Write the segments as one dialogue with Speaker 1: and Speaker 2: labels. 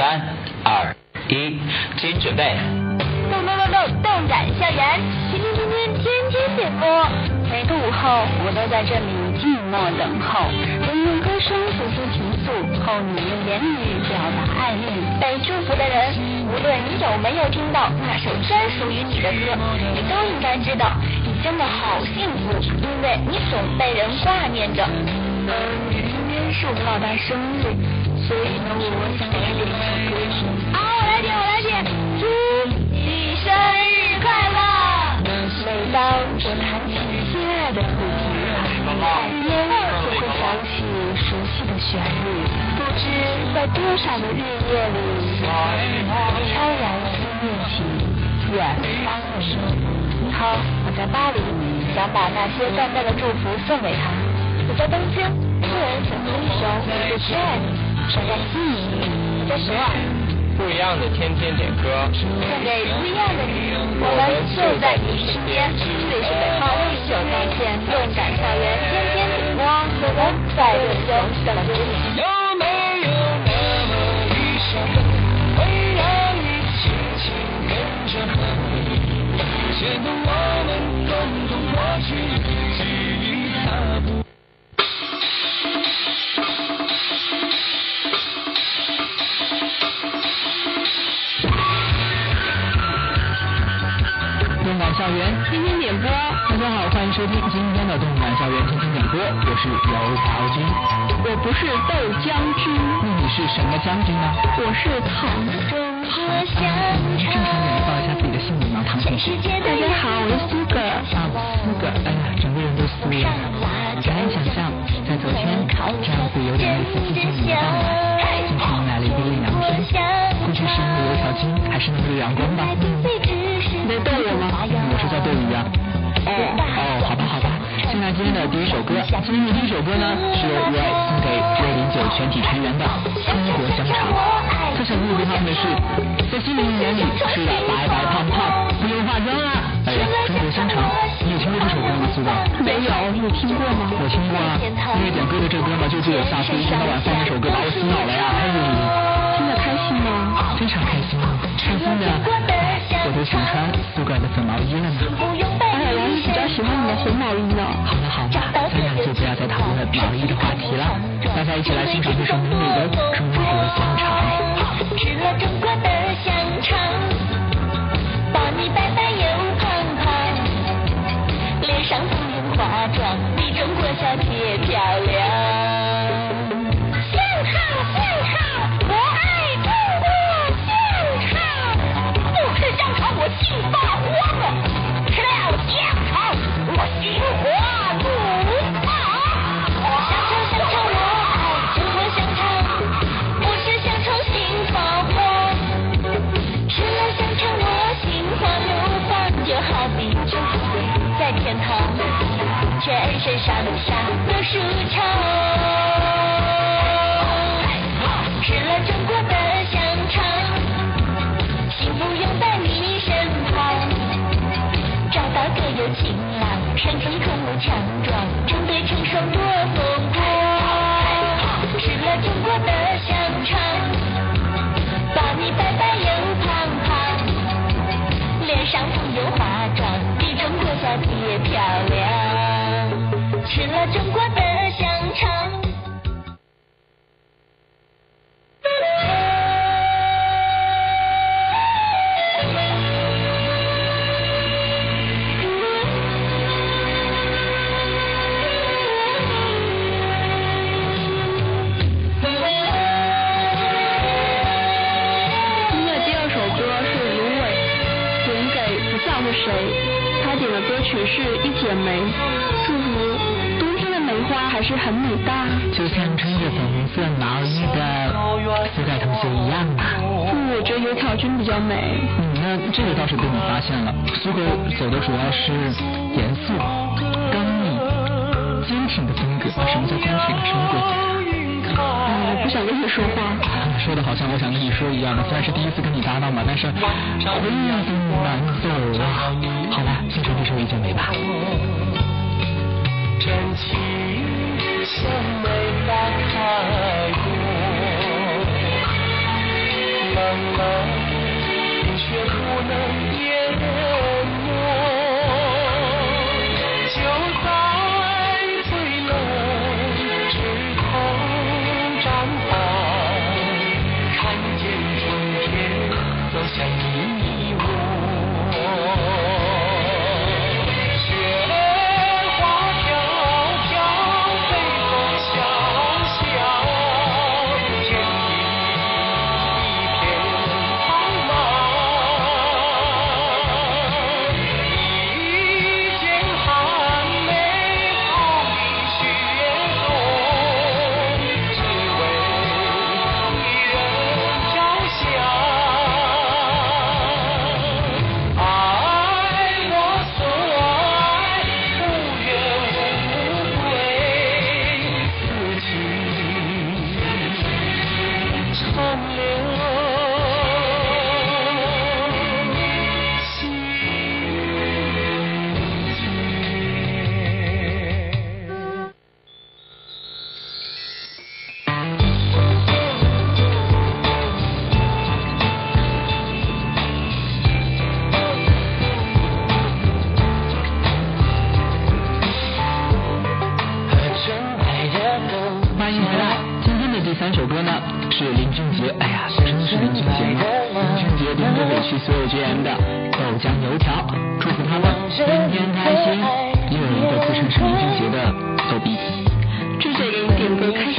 Speaker 1: 三二一，请准备。
Speaker 2: 动动。动动动感校园，天天天天天天点播。每个午后，我都在这里静默等候。我用歌声诉说情愫，后你用言语表达爱恋。被祝福的人，无论你有没有听到那首专属于你的歌，你都应该知道，你真的好幸福，因为你总被人挂念着。明天是我们老大生日，好，我。来点，我来点。祝你生日快乐！每当我弹起心爱的主题，耳边就会响起熟悉的旋律，不知在多少个日夜里，悄然思念起远方的你。你好，我在巴黎，想把那些淡淡的祝福送给他。我在东京，突然想起一首我最亲爱的，闪在心里。我在首尔。
Speaker 3: 不一样的天天点歌，
Speaker 2: 送给不一样的你，我们就在你身边。这里是北号六十九在线动感校园天天点播，我们在热线等你。
Speaker 4: 有没有那么一首歌，会让你轻轻跟着和你，牵动
Speaker 1: 校园天天点播，大家好，欢迎收听今天的动感校园天天点播，我是油条君。
Speaker 2: 我不是豆浆君，
Speaker 1: 那你是什么将军呢？
Speaker 2: 我是唐中和香
Speaker 1: 正常点的报一下自己的姓名吗？唐先生。
Speaker 2: 大家好，我是苏格。
Speaker 1: 啊，苏格，哎呀，整个人都酥了。很难想象，在昨天这样子有点类似季节的到来，今天迎来了一个艳阳天。过去是因为油条君，还是那个阳光吧？
Speaker 2: 你在逗我吗？
Speaker 1: 我是在逗你呀。哦哦，好吧好吧。现在今天的第一首歌，今天的第一首歌呢是由 Ray 送给六零九全体成员的《中国香肠》。特想告诉他们的是，在新的一年里吃的白白胖胖，不用化妆啊！哎呀，中国香肠，你有听过这首歌吗，苏哥？
Speaker 2: 没有，你有听过吗？
Speaker 1: 我听过啊，因为点歌的这歌嘛，就只有下次一天到晚放那首歌把我洗脑了呀！嘿，
Speaker 2: 听得开心吗？
Speaker 1: 非常开心，开心的，我都想穿苏格的粉毛衣了呢。
Speaker 2: 哎呀，我是比较喜欢你的红毛衣呢。
Speaker 1: 好了好了，咱俩就不要再讨论毛衣的话题了，大家一起来欣赏这首美美的中国香
Speaker 2: 的香肠，把你白白又胖胖，脸上红又化妆，比中国小姐漂亮，吃了中国的香肠。点的歌曲是《一剪梅》，祝福冬天的梅花还是很美的。
Speaker 1: 就像穿着粉红色毛衣的苏格同学一样啊。
Speaker 2: 嗯，我觉得油条君比较美。
Speaker 1: 嗯，那这个倒是被你发现了。苏格走的主要是严肃、刚毅、坚挺的风格。什么叫坚挺？什么鬼？
Speaker 2: 嗯，我不想跟你说话。
Speaker 1: 说的好像我想跟你说一样的，虽然是第一次跟你搭档吧，但是非常难走啊。好吧，先唱这首《一剪梅》吧。
Speaker 4: 真情像梅花开过，
Speaker 5: 漫，却不能淹
Speaker 1: 这首歌呢是林俊杰，哎呀，真的是林俊杰吗？林俊杰点歌给去所有 GM 的豆浆油条，祝福他们天天开心。又有一个自称是林俊杰的逗逼，
Speaker 4: 朱姐给你点歌开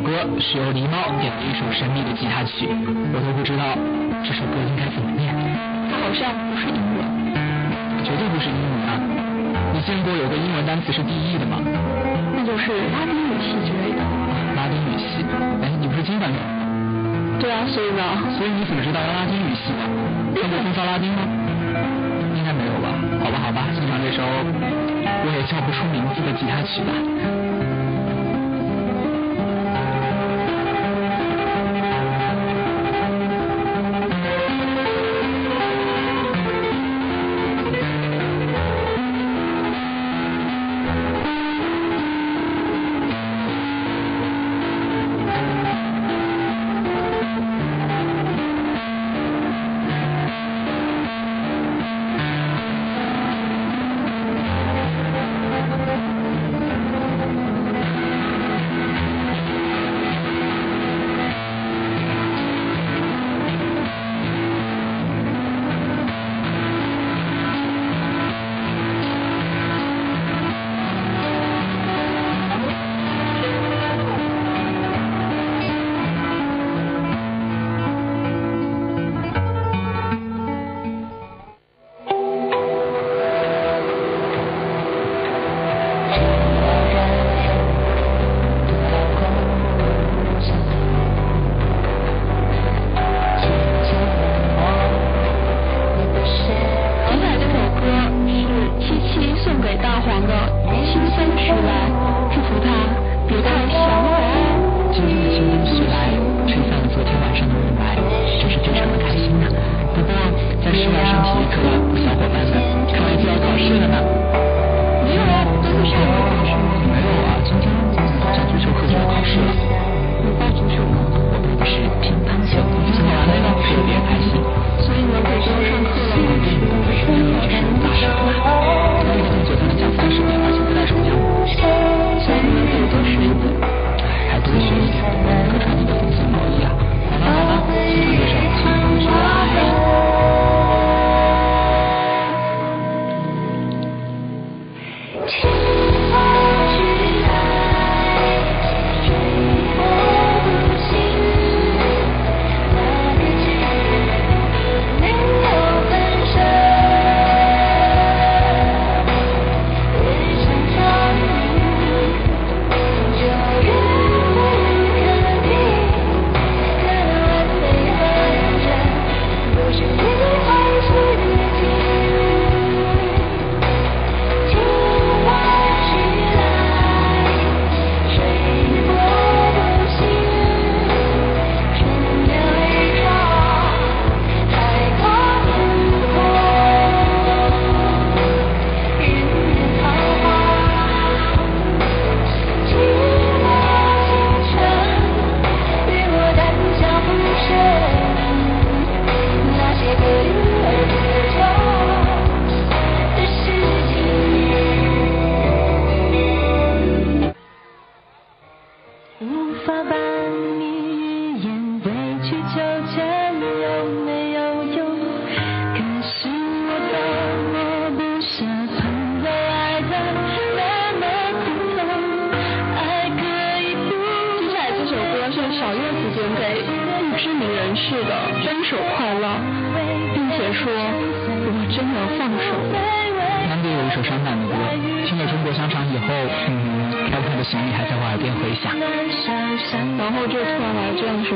Speaker 1: 首歌是由狸猫点的一首神秘的吉他曲，我都不知道这首歌应该怎么念，
Speaker 4: 它好像不是英文，
Speaker 1: 绝对不是英文啊！你见过有个英文单词是第一的吗？
Speaker 4: 那就是拉丁语系之类的。
Speaker 1: 拉丁语系。哎，你不是金版的？
Speaker 4: 对啊，所以呢，
Speaker 1: 所以你怎么知道拉丁语系的？看过《风骚拉丁》吗？应该没有吧？好吧，好吧，欣赏这首我也叫不出名字的吉他曲吧。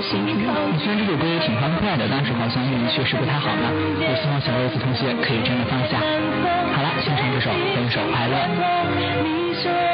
Speaker 1: 虽然这首歌也挺欢快的但是好像运气确实不太好呢我希望小叶子同学可以真的放下。好了先唱这首分手快乐。